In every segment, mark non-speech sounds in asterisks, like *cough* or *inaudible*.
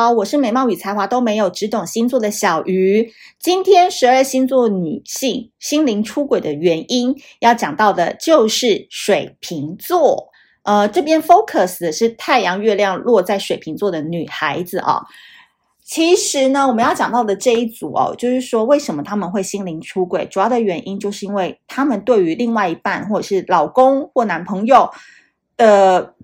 好，我是美貌与才华都没有，只懂星座的小鱼。今天十二星座女性心灵出轨的原因，要讲到的就是水瓶座。呃，这边 focus 的是太阳、月亮落在水瓶座的女孩子啊、哦。其实呢，我们要讲到的这一组哦，就是说为什么他们会心灵出轨，主要的原因就是因为他们对于另外一半或者是老公或男朋友的。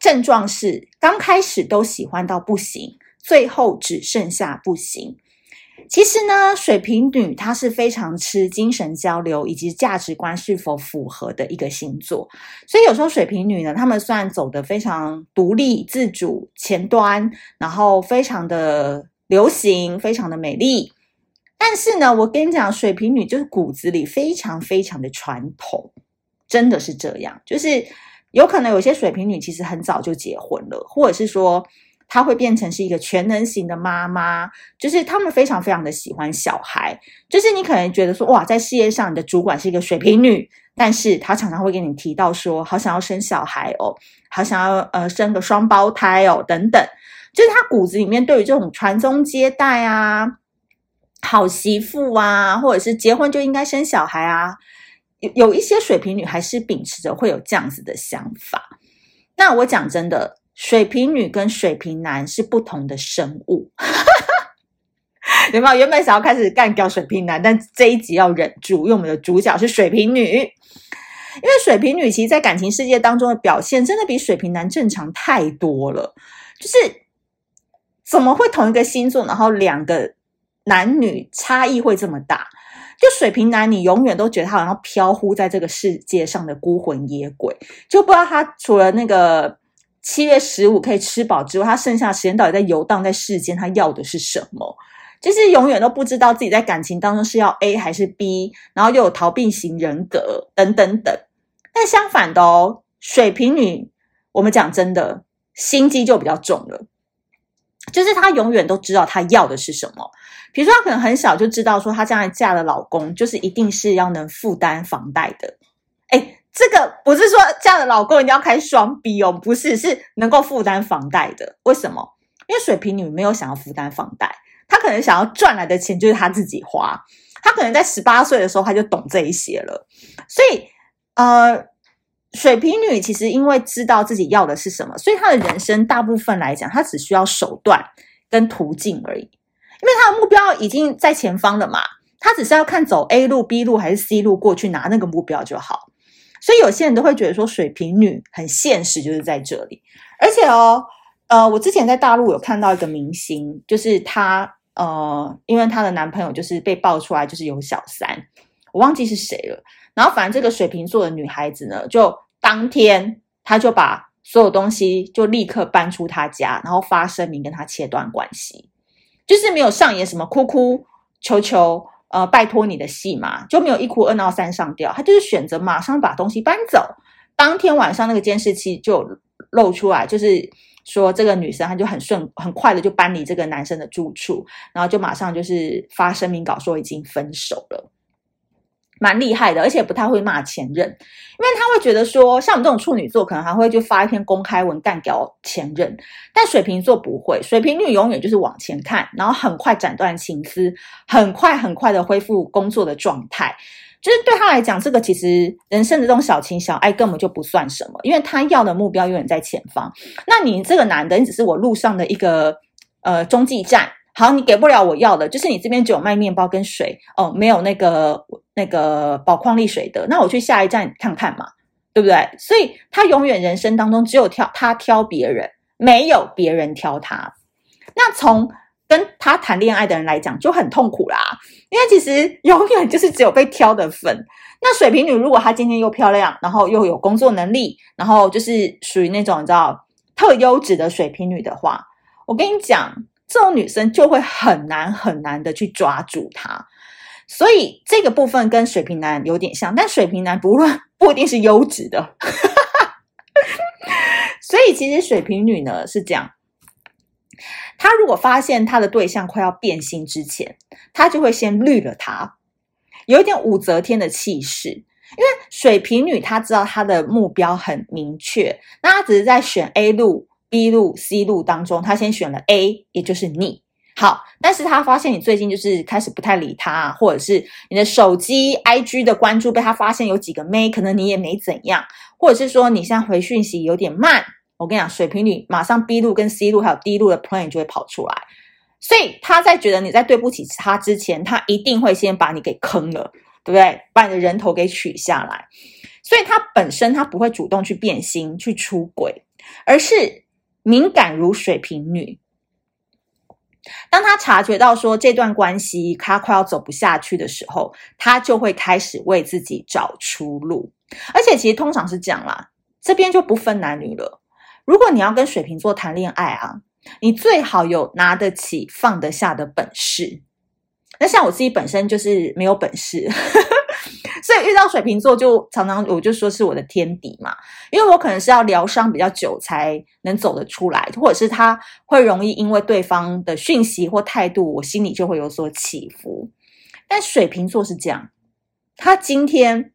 症状是刚开始都喜欢到不行，最后只剩下不行。其实呢，水瓶女她是非常吃精神交流以及价值观是否符合的一个星座，所以有时候水瓶女呢，她们虽然走得非常独立自主、前端，然后非常的流行、非常的美丽，但是呢，我跟你讲，水瓶女就是骨子里非常非常的传统，真的是这样，就是。有可能有些水瓶女其实很早就结婚了，或者是说她会变成是一个全能型的妈妈，就是她们非常非常的喜欢小孩。就是你可能觉得说哇，在事业上你的主管是一个水瓶女，但是她常常会跟你提到说，好想要生小孩哦，好想要呃生个双胞胎哦等等，就是她骨子里面对于这种传宗接代啊、好媳妇啊，或者是结婚就应该生小孩啊。有有一些水瓶女还是秉持着会有这样子的想法。那我讲真的，水瓶女跟水瓶男是不同的生物。*laughs* 有没有？原本想要开始干掉水瓶男，但这一集要忍住，因为我们的主角是水瓶女。因为水瓶女其实，在感情世界当中的表现，真的比水瓶男正常太多了。就是怎么会同一个星座，然后两个男女差异会这么大？就水瓶男，你永远都觉得他好像飘忽在这个世界上的孤魂野鬼，就不知道他除了那个七月十五可以吃饱之外，他剩下的时间到底在游荡在世间，他要的是什么？就是永远都不知道自己在感情当中是要 A 还是 B，然后又有逃避型人格等等等。但相反的哦，水瓶女，我们讲真的，心机就比较重了。就是她永远都知道她要的是什么，比如说她可能很小就知道说她将来嫁的老公就是一定是要能负担房贷的。诶，这个不是说嫁的老公一定要开双 B 哦，不是，是能够负担房贷的。为什么？因为水瓶女没有想要负担房贷，她可能想要赚来的钱就是她自己花。她可能在十八岁的时候她就懂这一些了，所以呃。水瓶女其实因为知道自己要的是什么，所以她的人生大部分来讲，她只需要手段跟途径而已，因为她的目标已经在前方了嘛，她只是要看走 A 路、B 路还是 C 路过去拿那个目标就好。所以有些人都会觉得说水瓶女很现实，就是在这里。而且哦，呃，我之前在大陆有看到一个明星，就是她呃，因为她的男朋友就是被爆出来就是有小三，我忘记是谁了。然后，反正这个水瓶座的女孩子呢，就当天她就把所有东西就立刻搬出她家，然后发声明跟他切断关系，就是没有上演什么哭哭求求呃拜托你的戏嘛，就没有一哭二闹三上吊，她就是选择马上把东西搬走。当天晚上那个监视器就露出来，就是说这个女生她就很顺很快的就搬离这个男生的住处，然后就马上就是发声明稿说已经分手了。蛮厉害的，而且不太会骂前任，因为他会觉得说，像我们这种处女座，可能还会就发一篇公开文干掉前任，但水瓶座不会，水瓶女永远就是往前看，然后很快斩断情丝，很快很快的恢复工作的状态，就是对他来讲，这个其实人生的这种小情小爱根本就不算什么，因为他要的目标永远在前方，那你这个男的，你只是我路上的一个呃中继站。好，你给不了我要的，就是你这边只有卖面包跟水哦，没有那个那个宝矿力水的，那我去下一站看看嘛，对不对？所以他永远人生当中只有挑他挑别人，没有别人挑他。那从跟他谈恋爱的人来讲就很痛苦啦，因为其实 *laughs* 永远就是只有被挑的份。那水瓶女如果她今天又漂亮，然后又有工作能力，然后就是属于那种你知道特优质的水瓶女的话，我跟你讲。这种女生就会很难很难的去抓住她，所以这个部分跟水瓶男有点像，但水瓶男不论不一定是优质的，*laughs* 所以其实水瓶女呢是这样，她如果发现她的对象快要变心之前，她就会先绿了他，有一点武则天的气势，因为水瓶女她知道她的目标很明确，那她只是在选 A 路。B 路、C 路当中，他先选了 A，也就是你。好，但是他发现你最近就是开始不太理他，或者是你的手机 IG 的关注被他发现有几个妹，可能你也没怎样，或者是说你现在回讯息有点慢。我跟你讲，水瓶女马上 B 路跟 C 路还有 D 路的 plan 就会跑出来，所以他在觉得你在对不起他之前，他一定会先把你给坑了，对不对？把你的人头给取下来，所以他本身他不会主动去变心去出轨，而是敏感如水瓶女。当他察觉到说这段关系他快要走不下去的时候，他就会开始为自己找出路。而且其实通常是这样啦，这边就不分男女了。如果你要跟水瓶座谈恋爱啊，你最好有拿得起放得下的本事。那像我自己本身就是没有本事。所以遇到水瓶座就常常我就说是我的天敌嘛，因为我可能是要疗伤比较久才能走得出来，或者是他会容易因为对方的讯息或态度，我心里就会有所起伏。但水瓶座是这样，他今天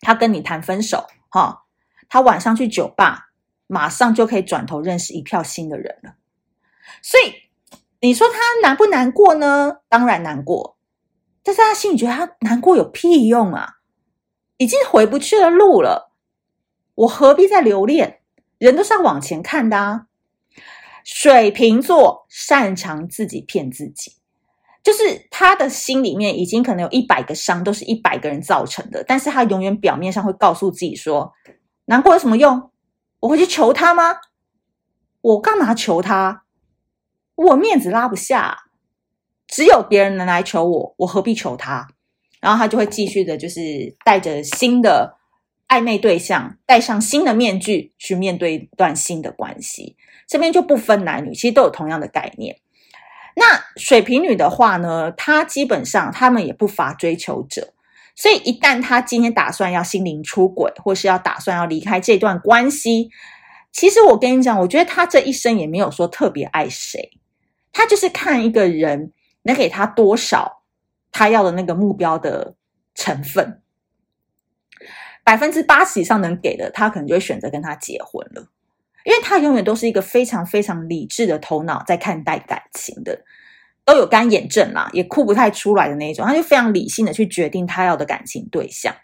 他跟你谈分手，哈，他晚上去酒吧，马上就可以转头认识一票新的人了。所以你说他难不难过呢？当然难过。但是他心里觉得他难过有屁用啊，已经回不去的路了，我何必再留恋？人都是要往前看的啊。水瓶座擅长自己骗自己，就是他的心里面已经可能有一百个伤，都是一百个人造成的，但是他永远表面上会告诉自己说，难过有什么用？我会去求他吗？我干嘛求他？我面子拉不下。只有别人能来求我，我何必求他？然后他就会继续的，就是带着新的暧昧对象，戴上新的面具去面对一段新的关系。这边就不分男女，其实都有同样的概念。那水瓶女的话呢，她基本上他们也不乏追求者，所以一旦她今天打算要心灵出轨，或是要打算要离开这段关系，其实我跟你讲，我觉得她这一生也没有说特别爱谁，她就是看一个人。能给他多少他要的那个目标的成分，百分之八十以上能给的，他可能就会选择跟他结婚了，因为他永远都是一个非常非常理智的头脑在看待感情的，都有干眼症啦，也哭不太出来的那一种，他就非常理性的去决定他要的感情对象。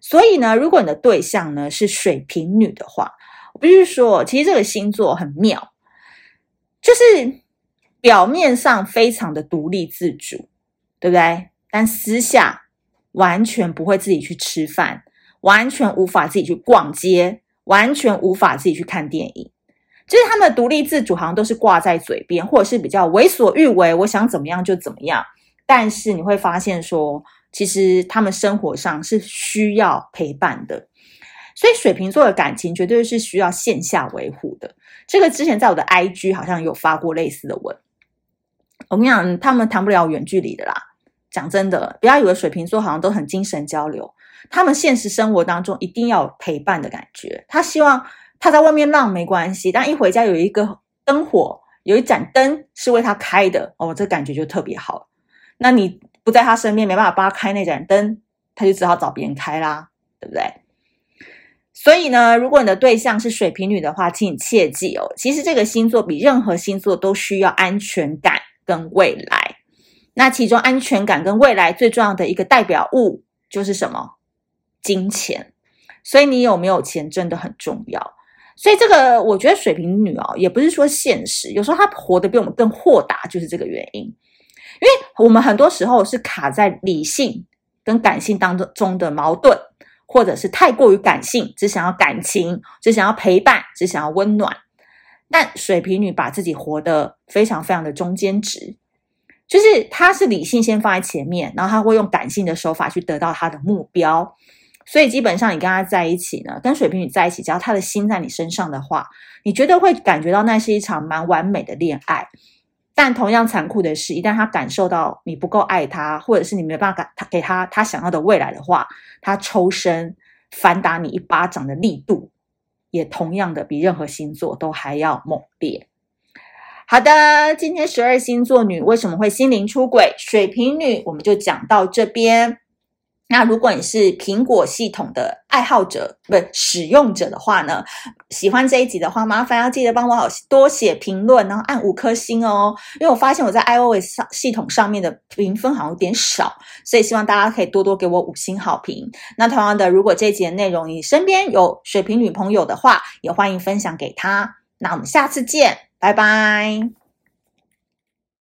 所以呢，如果你的对象呢是水瓶女的话，我必须说，其实这个星座很妙，就是。表面上非常的独立自主，对不对？但私下完全不会自己去吃饭，完全无法自己去逛街，完全无法自己去看电影。就是他们的独立自主好像都是挂在嘴边，或者是比较为所欲为，我想怎么样就怎么样。但是你会发现说，其实他们生活上是需要陪伴的。所以水瓶座的感情绝对是需要线下维护的。这个之前在我的 IG 好像有发过类似的文。我跟你讲，他们谈不了远距离的啦。讲真的，不要以为水瓶座好像都很精神交流，他们现实生活当中一定要陪伴的感觉。他希望他在外面浪没关系，但一回家有一个灯火，有一盏灯是为他开的哦，这感觉就特别好。那你不在他身边，没办法帮他开那盏灯，他就只好找别人开啦，对不对？所以呢，如果你的对象是水瓶女的话，请你切记哦，其实这个星座比任何星座都需要安全感。跟未来，那其中安全感跟未来最重要的一个代表物就是什么？金钱。所以你有没有钱真的很重要。所以这个我觉得水瓶女哦，也不是说现实，有时候她活得比我们更豁达，就是这个原因。因为我们很多时候是卡在理性跟感性当中的矛盾，或者是太过于感性，只想要感情，只想要陪伴，只想要温暖。但水瓶女把自己活得非常非常的中间值，就是她是理性先放在前面，然后她会用感性的手法去得到她的目标。所以基本上你跟她在一起呢，跟水瓶女在一起，只要她的心在你身上的话，你觉得会感觉到那是一场蛮完美的恋爱。但同样残酷的是，一旦她感受到你不够爱她，或者是你没办法给她她想要的未来的话，她抽身反打你一巴掌的力度。也同样的比任何星座都还要猛烈。好的，今天十二星座女为什么会心灵出轨？水瓶女我们就讲到这边。那如果你是苹果系统的爱好者，不是使用者的话呢，喜欢这一集的话，麻烦要记得帮我多写评论，然后按五颗星哦。因为我发现我在 iOS 上系统上面的评分好像有点少，所以希望大家可以多多给我五星好评。那同样的，如果这一集的内容你身边有水瓶女朋友的话，也欢迎分享给她。那我们下次见，拜拜。